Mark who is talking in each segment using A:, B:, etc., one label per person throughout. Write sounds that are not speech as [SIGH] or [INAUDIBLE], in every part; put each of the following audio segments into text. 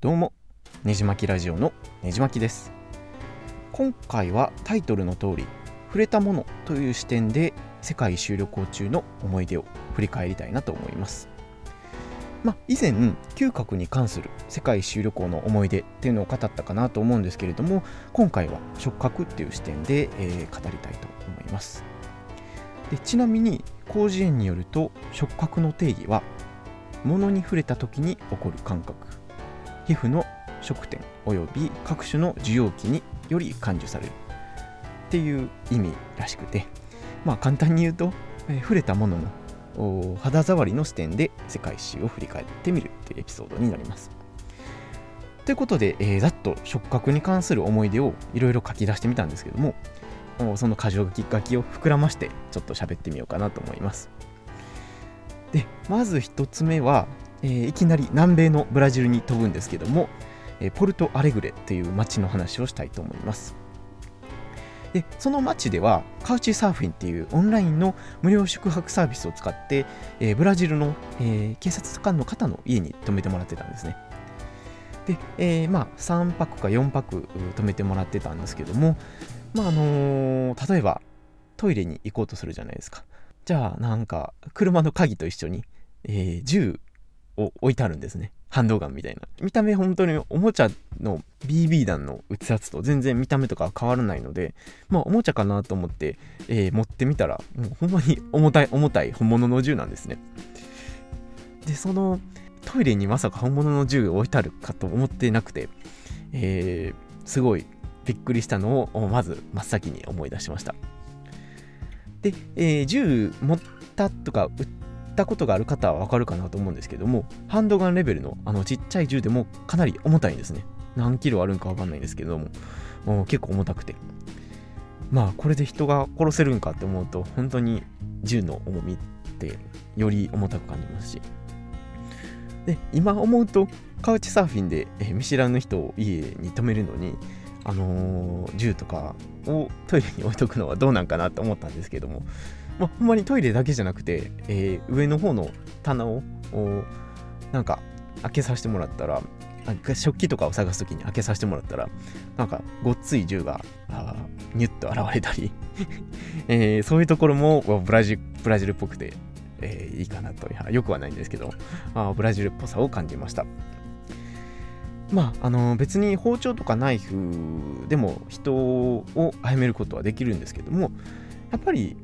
A: どうもねじまきラジオのねじまきです。今回はタイトルの通り触れたものという視点で世界一周旅行中の思い出を振り返りたいなと思います。まあ、以前嗅覚に関する世界一周旅行の思い出っていうのを語ったかなと思うんですけれども今回は触覚っていう視点で、えー、語りたいと思います。でちなみに広辞苑によると触覚の定義は物に触れた時に起こる感覚。皮膚の触点および各種の受容器により感受されるっていう意味らしくてまあ簡単に言うと、えー、触れたものの肌触りの視点で世界史を振り返ってみるというエピソードになります。ということで、えー、ざっと触覚に関する思い出をいろいろ書き出してみたんですけどもその箇条書きを膨らましてちょっと喋ってみようかなと思います。でまず1つ目は、えー、いきなり南米のブラジルに飛ぶんですけども、えー、ポルトアレグレという街の話をしたいと思います。でその街ではカウチサーフィンっていうオンラインの無料宿泊サービスを使って、えー、ブラジルの、え警察官の方の家に泊めてもらってたんですね。で、え、まあ3泊か4泊泊めてもらってたんですけどもまああの、例えばトイレに行こうとするじゃないですか。じゃあなんか車の鍵と一緒に、えー、銃を置いてあるんですね。ハンドガンみたいな。見た目本当におもちゃの BB 弾の撃つやつと全然見た目とかは変わらないのでまあおもちゃかなと思って、えー、持ってみたらもうほんまに重たい重たい本物の銃なんですね。でそのトイレにまさか本物の銃を置いてあるかと思ってなくて、えー、すごいびっくりしたのをまず真っ先に思い出しました。で、えー、銃持ったとか撃ったことがある方はわかるかなと思うんですけども、ハンドガンレベルのあのちっちゃい銃でもかなり重たいんですね。何キロあるんかわかんないんですけども、も結構重たくて。まあ、これで人が殺せるんかって思うと、本当に銃の重みってより重たく感じますし。で、今思うと、カウチサーフィンで見知らぬ人を家に泊めるのに、あのー、銃とかをトイレに置いとくのはどうなんかなって思ったんですけども、まあ、ほんまにトイレだけじゃなくて、えー、上の方の棚をなんか開けさせてもらったら食器とかを探す時に開けさせてもらったらなんかごっつい銃がニュッと現れたり [LAUGHS] えー、そういうところもブラジブラジルっぽくて、えー、いいかなと。よくはないんですけどあブラジルっぽさを感じました。まあ、あの別に包丁とかナイフでも人を殺めることはできるんですけどもやっぱり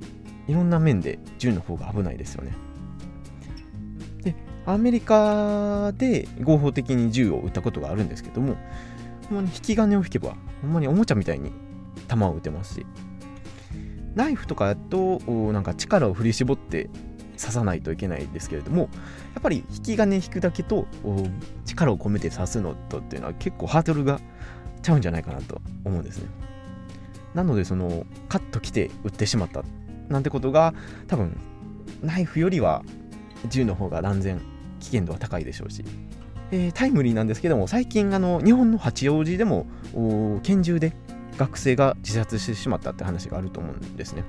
A: いろんな面で銃の方が危ないですよね。でアメリカで合法的に銃を撃ったことがあるんですけどもほんまに引き金を引けばほんまにおもちゃみたいに弾を撃てますしナイフとかだとなんか力を振り絞って刺さないといけないですけれどもやっぱり引き金引くだけと力を込めて刺すのとっていうのは結構ハードルがちゃうんじゃないかなと思うんですねなのでそのカッと来て撃ってしまったなんてことが多分ナイフよりは銃の方が断然危険度は高いでしょうし、えー、タイムリーなんですけども最近あの日本の八王子でも拳銃で学生が自殺してしまったって話があると思うんですね。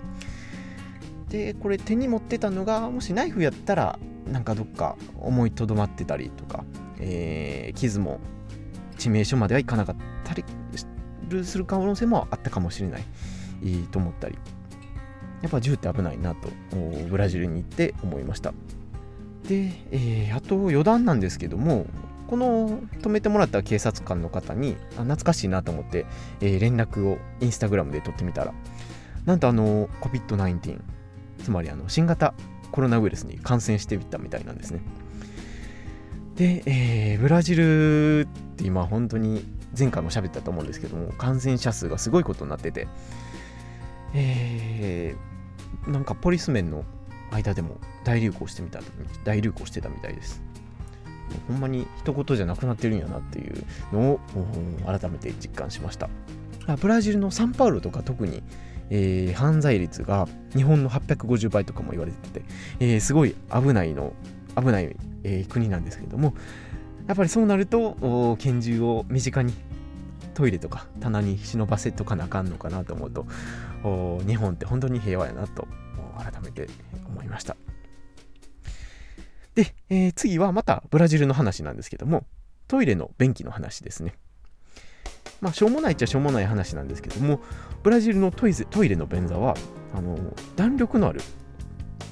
A: でこれ手に持ってたのがもしナイフやったらなんかどっか思いとどまってたりとか、えー、傷も致命傷まではいかなかったりする可能性もあったかもしれないと思ったりやっぱ銃って危ないなとブラジルに行って思いましたで、えー、あと余談なんですけどもこの止めてもらった警察官の方にあ懐かしいなと思って、えー、連絡をインスタグラムで取ってみたらなんとあの COVID-19 つまりあの新型コロナウイルスに感染していったみたいなんですね。で、えー、ブラジルって今本当に前回も喋ったと思うんですけども感染者数がすごいことになってて、えー、なんかポリス面の間でも大流行してみた大流行してたみたいです。ほんまに一言じゃなくなってるんやなっていうのを改めて実感しました。ブラジルのサンパウロとか特にえー、犯罪率が日本の850倍とかも言われてて、えー、すごい危ないの危ない、えー、国なんですけどもやっぱりそうなると拳銃を身近にトイレとか棚に忍ばせとかなあかんのかなと思うと日本って本当に平和やなと改めて思いましたで、えー、次はまたブラジルの話なんですけどもトイレの便器の話ですね。まあ、しょうもないっちゃしょうもない話なんですけども、ブラジルのトイトイレの便座はあの弾力のある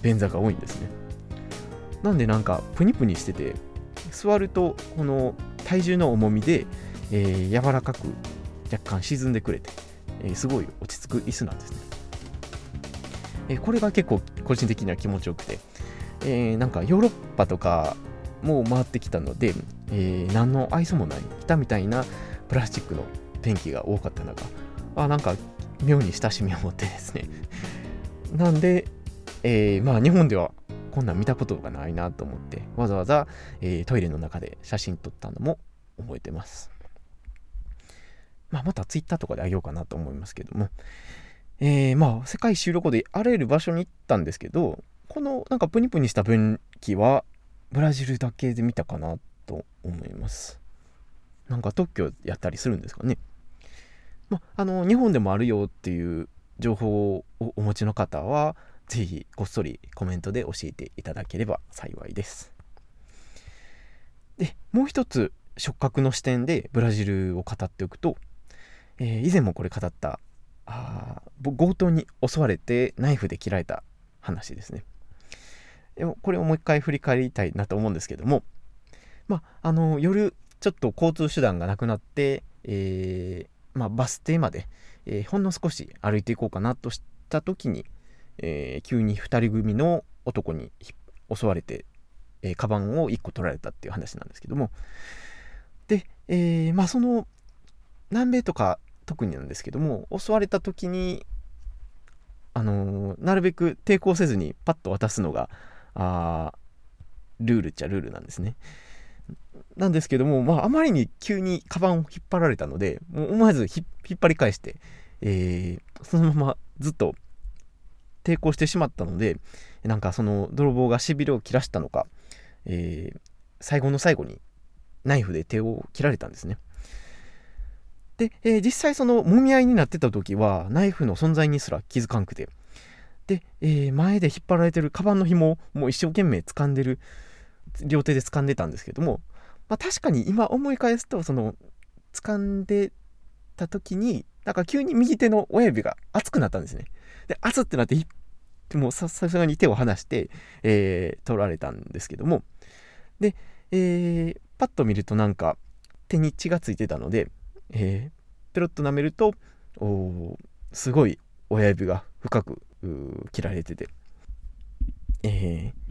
A: 便座が多いんですね。なんでなんかプニプニしてて、座るとこの体重の重みで、えー、柔らかく若干沈んでくれて、え、すごい落ち着く椅子なんですね。え、これが結構個人的には気持ちよくて、えなんかヨーロッパとかも回ってきたので、え何の愛想もない、来たみたいなプラスチックのペンキが多かった中、あ、なんか妙に親しみを持ってですね。[LAUGHS] なんで、え、まあ日本ではこんなん見たことがないなと思って、わざわざ、え、トイレの中で写真撮ったのも覚えてます。まあ、またツイッターとかであげようかなと思いますけども、えー、まあ世界一周旅行であらゆる場所に行ったんですけど、このなんかプニプニした分岐はブラジルだけで見たかなと思います。なんか特許やったりするんですかね。まあの日本でもあるよっていう情報をお持ちの方は是非こっそりコメントで教えていただければ幸いです。でもう一つ触覚の視点でブラジルを語っておくと、えー、以前もこれ語ったあ強盗に襲われてナイフで切られた話ですね。でもこれをもう一回振り返りたいなと思うんですけども、まあ、あの夜ちょっと交通手段がなくなって、えー、まあ、バス停まで、えー、ほんの少し歩いていこうかなとした時に、えー、急に2人組の男に襲われて、えー、カバンを1個取られたっていう話なんですけどもで、えー、まあその南米とか特になんですけども襲われた時にあのー、なるべく抵抗せずにパッと渡すのがあルールっちゃルールなんですね。なんですけども、まあ、あまりに急にカバンを引っ張られたので、もう思わず引っ張り返して、えー、そのままずっと抵抗してしまったので、なんかその泥棒がしびれを切らしたのか、えー、最後の最後にナイフで手を切られたんですね。で、えー、実際そのもみ合いになってた時はナイフの存在にすら気づかんくて、で、えー、前で引っ張られてるカバンの紐をもう一生懸命掴んでる両手で掴んでたんですけども、まあ、確かに今思い返すとその掴んでた時になんか急に右手の親指が熱くなったんですね。で熱ってなってもうさすがに手を離して、えー、取られたんですけどもで、えー、パッと見るとなんか手に血がついてたので、えー、ペロッと舐めるとおすごい親指が深く切られてて、えー、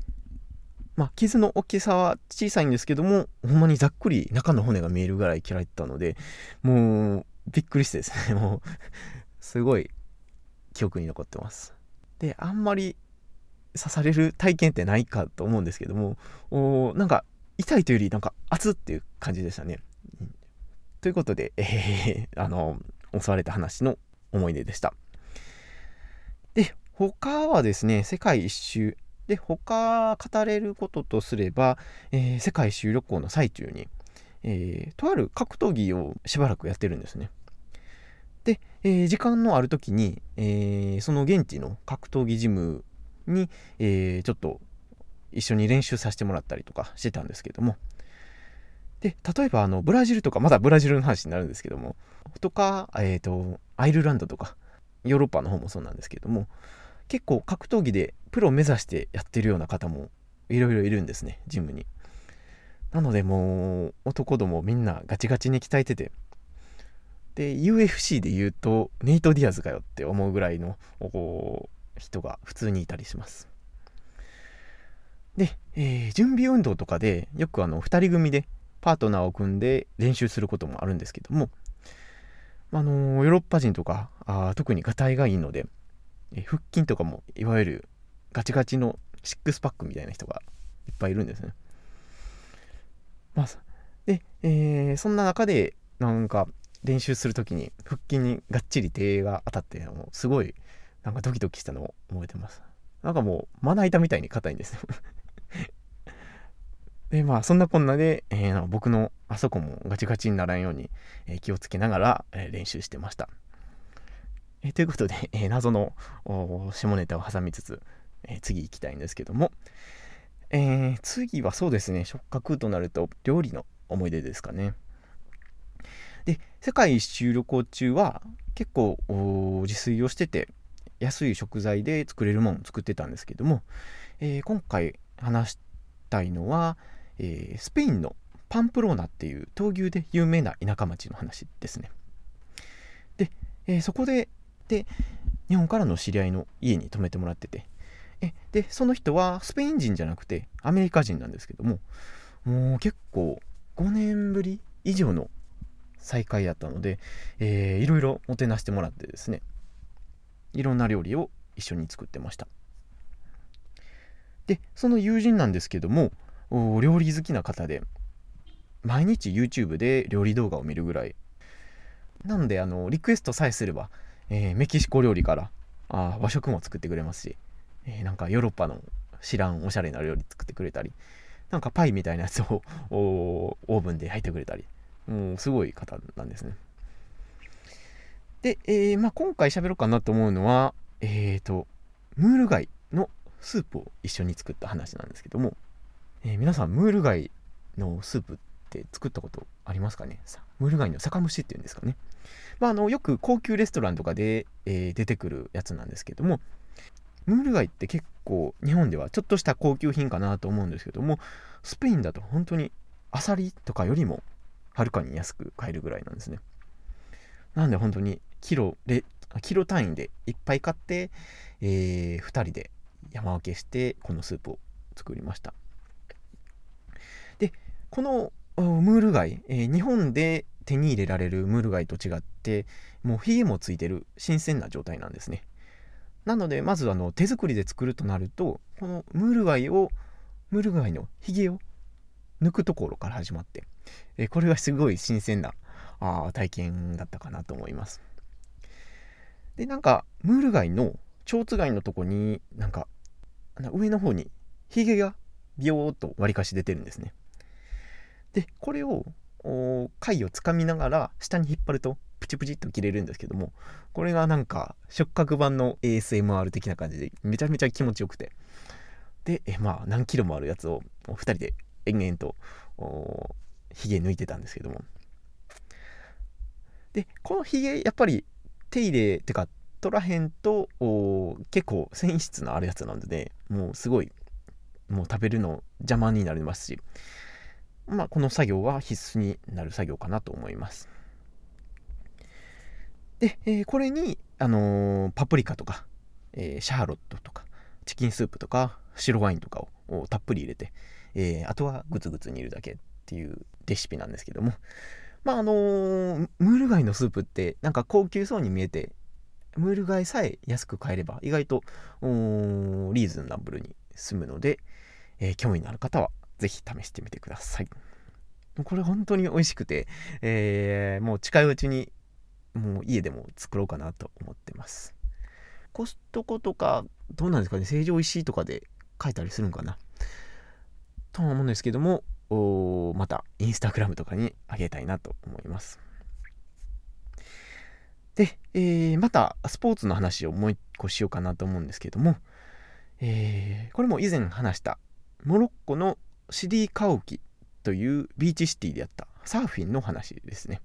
A: まあ、傷の大きさは小さいんですけども、ほんまにざっくり中の骨が見えるぐらい切られてたので、もう、びっくりしてですね、[LAUGHS] もうすごい記憶に残ってます。で、あんまり刺される体験ってないかと思うんですけども、おなんか、痛いというより、なんか、熱っていう感じでしたね。ということで、えー、[LAUGHS] あの、襲われた話の思い出でした。で、他はですね、世界一周で、他語れることとすれば、えー、世界一周旅行の最中に、えー、とある格闘技をしばらくやってるんですね。で、えー、時間のある時に、えその現地の格闘技ジムに、えちょっと一緒に練習させてもらったりとかしてたんですけども、で、例えばあのブラジルとか、まだブラジルの話になるんですけども、とか、えっ、と、アイルランドとか、ヨーロッパの方もそうなんですけども、結構格闘技でプロを目指してやってるような方もいろいろいるんですねジムに。なのでもう男どもみんなガチガチに鍛えてて。で UFC で言うとネイト・ディアズかよって思うぐらいの人が普通にいたりします。で、えー、準備運動とかでよくあの2人組でパートナーを組んで練習することもあるんですけどもあのヨーロッパ人とかあ特にがたいがいいので腹筋とかもいわゆるガチガチのシックスパックみたいな人がいっぱいいるんですね。まあ、で、えー、そんな中でなんか練習する時に腹筋にがっちり手が当たってもうすごいなんかドキドキしたのを覚えてます。なんかもうまな板みたいに硬いんですよでまあそんなこんなで、えー、僕のあそこもガチガチにならんように、えー、気をつけながら、えー、練習してました。えー、ということで、えー、謎の下ネタを挟みつつ、えー、次行きたいんですけども、え次はそうですね触覚となると料理の思い出ですかね。で世界一周旅行中は結構自炊をしてて安い食材で作れるものを作ってたんですけども、えー、今回話したいのは、えー、スペインのパンプローナっていう闘牛で有名な田舎町の話ですね。で、えー、そこでで日本からの知り合いの家に泊めてもらってて。えでその人はスペイン人じゃなくてアメリカ人なんですけどももう結構5年ぶり以上の再会やったので、えー、いろいろもてなしてもらってですね。いろんな料理を一緒に作ってました。でその友人なんですけどもお料理好きな方で。毎日 YouTube で料理動画を見るぐらい。なのであのリクエストさえすれば、えー、メキシコ料理からあ和食も作ってくれますし、えー、なんかヨーロッパの知らんおしゃれな料理作ってくれたりなんかパイみたいなやつを [LAUGHS] オーブンで焼いてくれたり。もうすごい方なんですね。で、えー、まあ、今回喋ろうかなと思うのはえっ、ー、とムール貝のスープを一緒に作った話なんですけども、えー、皆さんムール貝のスープって作ったことありますかね？ムール貝の酒蒸しっていうんですかね？まあ、あのよく高級レストランとかで、えー、出てくるやつなんですけどもムール貝って結構日本ではちょっとした高級品かなと思うんですけどもスペインだと本当にアサリとかよりもはるかに安く買えるぐらいなんですね。なんで本当にキロでキロ単位でいっぱい買って、えー、2人で山分けしてこのスープを作りました。このムール貝、えー、日本で手に入れられるムール貝と違ってもうヒゲもついてる新鮮な状態なんですね。なのでまずあの手作りで作るとなるとこのムール貝をムール貝のヒゲを抜くところから始まって、えー、これがすごい新鮮なあ体験だったかなと思います。でなんかムール貝の蝶つ貝のとこになんか上の方にヒゲがビヨーっと割りかし出てるんですね。でこれを貝をつかみながら下に引っ張るとプチプチっと切れるんですけどもこれがなんか触覚版の ASMR 的な感じでめちゃめちゃ気持ちよくて。でえまあ何キロもあるやつを2人で延々とヒゲ抜いてたんですけども。でこのヒゲやっぱり手入れってか取らへんと結構繊維質のあるやつなんで、ね、もうすごいもう食べるの邪魔になりますし。まあ、この作業は必須になる作業かなと思います。で、えー、これに、あのー、パプリカとか、えー、シャーロットとか、チキンスープとか、白ワインとかをたっぷり入れて、えあとはグツグツ煮るだけっていうレシピなんですけども、まああのムール貝のスープってなんか高級そうに見えて、ムール貝さえ安く買えれば意外とリーズナブルに済むので、え興味のある方はぜひ試してみてください。これ本当に美味しくて、えー、もう近いうちにもう家でも作ろうかなと思ってます。コストコとか、どうなんですかね、成城石井とかで書いたりするんかな？とは思うんですけども、またインスタグラムとかにあげたいなと思います。で、えー、またスポーツの話をもう一個しようかなと思うんですけども、えー、これも以前話したモロッコのシディカオキというビーチシティでやったサーフィンの話ですね。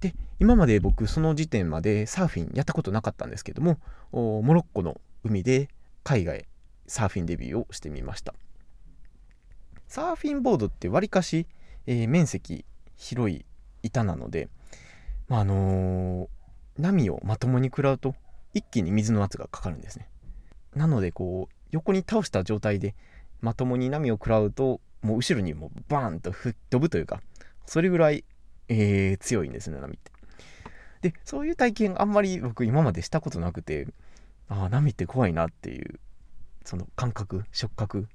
A: で今まで僕その時点までサーフィンやったことなかったんですけどもモロッコの海で海外サーフィンデビューをしてみましたサーフィンボードってわりかし、えー、面積広い板なので、まあ、のー、波をまともに食らうと一気に水の圧がかかるんですねなのでこう横に倒した状態でまともに波を食らうともう後ろにもうバーンと吹っ飛ぶというかそれぐらい、えー、強いんですね波って。でそういう体験あんまり僕今までしたことなくてああ波って怖いなっていうその感覚触覚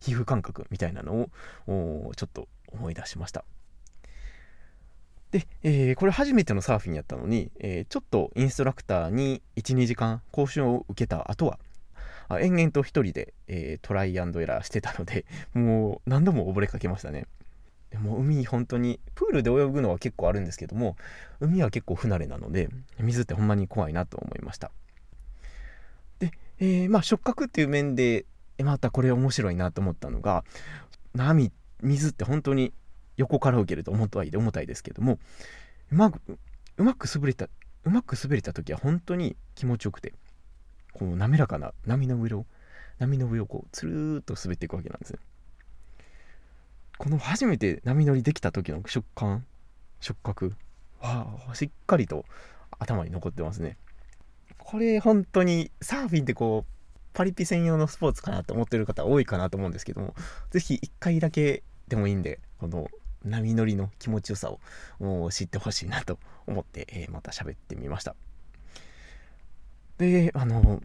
A: 皮膚感覚みたいなのをちょっと思い出しました。で、えー、これ初めてのサーフィンやったのに、えー、ちょっとインストラクターに12時間講習を受けた後は延々と一人で、えー、トライアンドエラーしてたので、[LAUGHS] もう何度も溺れかけましたね。でも海本当に、プールで泳ぐのは結構あるんですけども、海は結構不慣れなので、水ってほんまに怖いなと思いました。で、えー、まあ触覚っていう面で、またこれ面白いなと思ったのが、波、水って本当に横から受けると重たいで重たいですけどもうまくうまく滑れたうまく滑れた時は本当に気持ちよくてこう滑らかな波の上を波の上をこうつるーっと滑っていくわけなんですね。この初めて波乗りできた時の食感触覚はしっかりと頭に残ってますね。これ本当にサーフィンってこうパリピ専用のスポーツかなと思ってる方多いかなと思うんですけども是非1回だけでもいいんでこの波乗りの気持ちよさを知ってほしいなと思って、えー、また喋ってみました。であの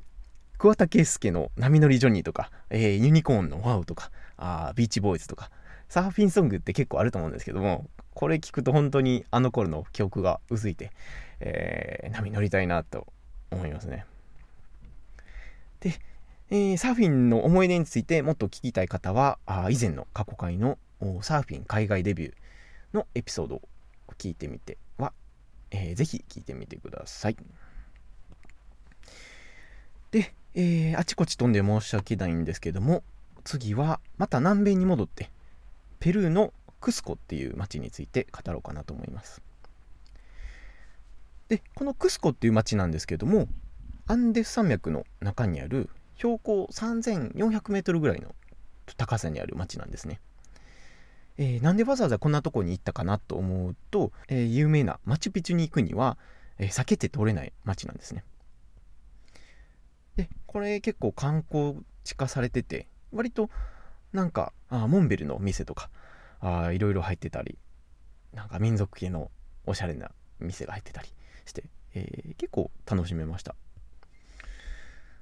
A: 桑田佳祐の「波乗りジョニー」とか、えー、ユニコーンの「ワウ」とかあビーチボーイズとかサーフィンソングって結構あると思うんですけどもこれ聞くと本当にあの頃の記憶がうずいて、えー、波乗りたいなと思いますねで、えー、サーフィンの思い出についてもっと聞きたい方はあ以前の過去回のサーフィン海外デビューのエピソードを聞いてみては、えー、ぜひ聞いてみてください。で、えー、あちこち飛んで申し訳ないんですけども次はまた南米に戻ってペルーのクスコっていう町について語ろうかなと思います。でこのクスコっていう町なんですけどもアンデス山脈の中にある標高3400メートルぐらいの高さにある町なんですね。えー、なんでわざわざこんなとこに行ったかなと思うと、えー、有名なマチュピチュに行くには、えー、避けて通れない町なんですね。でこれ結構観光地化されてて割となんかあモンベルの店とかあいろいろ入ってたりなんか民族系のおしゃれな店が入ってたりして、えー、結構楽しめました。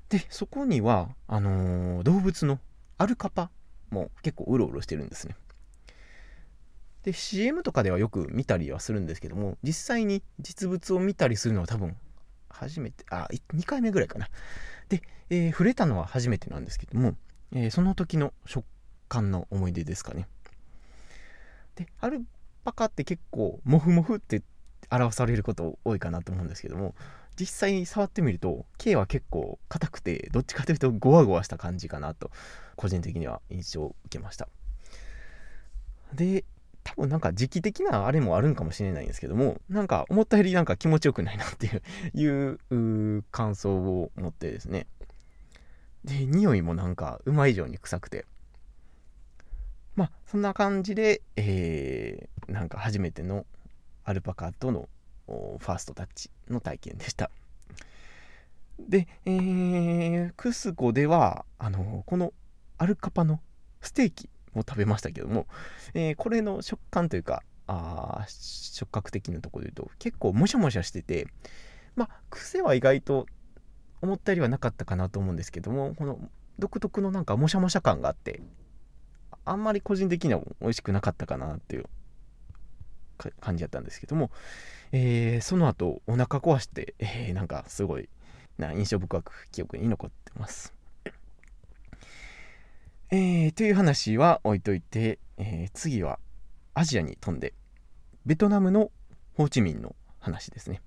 A: でそこにはあのー、動物のアルカパも結構うろうろしてるんですね。で CM とかではよく見たりはするんですけども実際に実物を見たりするのは多分初めてあ2回目ぐらいかな。で、えー、触れたのは初めてなんですけども、えー、その時の食感の思い出ですかね。でアルパカって結構モフモフって表されること多いかなと思うんですけども実際に触ってみると毛は結構硬くてどっちかというとゴワゴワした感じかなと個人的には印象を受けました。で多分なんか時期的なあれもあるんかもしれないんですけどもなんか思ったよりなんか気持ちよくないなっていう [LAUGHS] いう感想を持ってですね。で匂いもなんかうまい以上に臭くて。まあそんな感じで、えー、なんか初めてのアルパカとのファーストタッチの体験でした。で、えー、クスコではあのこのアルカパのステーキを食べましたけども、えー、これの食感というかあ触覚的なとこで言うと結構もしゃもしゃしててまあ癖は意外と思ったよりはなかったかなと思うんですけどもこの独特のなんかもしゃもしゃ感があってあんまり個人的には美味しくなかったかなっていう感じだったんですけども、えー、その後お腹壊して、えー、なんかすごいな印象深く記憶に残ってます。えー、という話は置いといて、えー、次はアジアに飛んでベトナムのホーチミンの話ですね。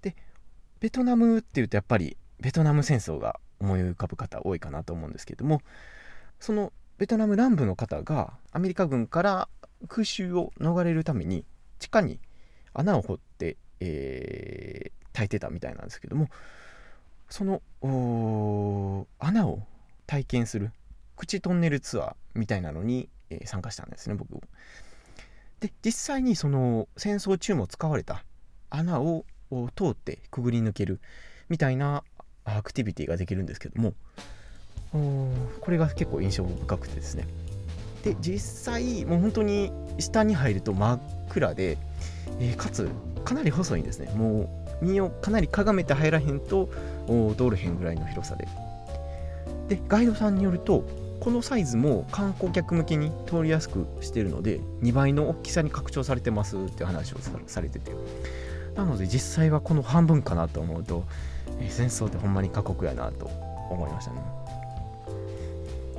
A: でベトナムっていうとやっぱりベトナム戦争が思い浮かぶ方多いかなと思うんですけどもそのベトナム南部の方がアメリカ軍から空襲を逃れるために地下に穴を掘って、えー、炊いてたみたいなんですけどもその穴を体験する口トンネルツアーみたいなのに、え、参加したんですね僕で実際にその戦争中も使われた穴を通ってくぐり抜けるみたいなアクティビティができるんですけどもこれが結構印象深くてですね。で実際もう本当に下に入ると真っ暗で、えー、かつかなり細いんですね。もう身をかなりかがめて入らへんと通るへんぐらいの広さで。でガイドさんによるとこのサイズも観光客向けに通りやすくしてるので2倍の大きさに拡張されてますって話をされてて。なので実際はこの半分かなと思うと、え、戦争ってほんまに過酷やなと思いましたね。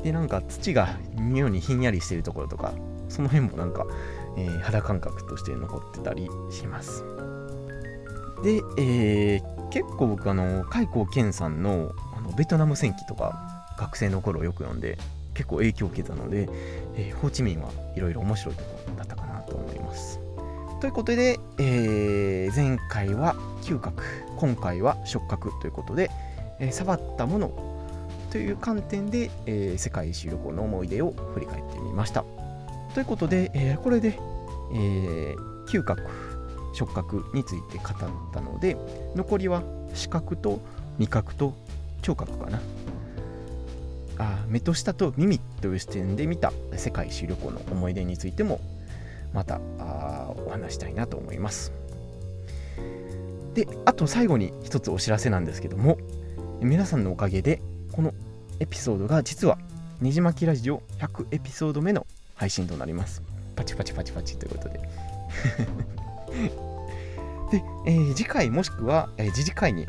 A: でなんか土が妙にひんやりしてるところとかその辺もなんか、えー、肌感覚として残ってたりします。で、えー、結構僕あの海光健さんのあのベトナム戦記とか学生の頃よく読んで結構影響を受けたので、えー、ホーチミンはいろいろ面白いところだったかなと思います。ということで、えー、前回は嗅覚今回は触覚ということで、えー、触ったものという観点で、えー、世界一周旅行の思い出を振り返ってみました。ということで、え、これで、え、嗅覚触覚について語ったので残りは視覚と味覚と聴覚かな。あ目と舌と耳という視点で見た世界一周旅行の思い出についてもまたあお話したいなと思います。であと最後に一つお知らせなんですけども皆さんのおかげでこのエピソードが実はねじまきラジオ100エピソード目の配信となります。パチパチパチパチということで。[LAUGHS] で、えー、次回もしくは、えー、次次回に、え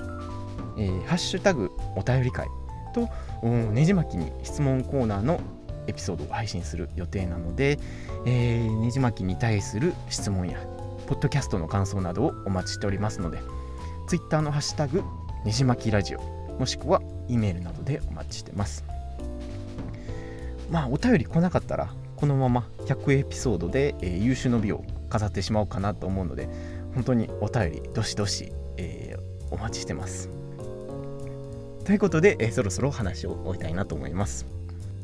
A: ー、ハッシュタグお便り会とねじ巻きに質問コーナーのエピソードを配信する予定なので、えー、ねじ巻きに対する質問やポッドキャストの感想などをお待ちしておりますので Twitter のハッシュタグねじ巻きラジオもしくは E メールなどでお待ちしてます。まあお便り来なかったらこのまま100エピソードで、えー、優秀の美を飾ってしまおうかなと思うので本当にお便りどしどし、えー、お待ちしてます。ということで、え、そろそろ話を終えたいなと思います。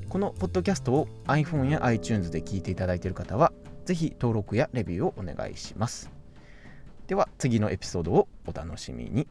A: このポッドキャストを iPhone や iTunes で聞いていただいている方は、ぜひ登録やレビューをお願いします。では次のエピソードをお楽しみに。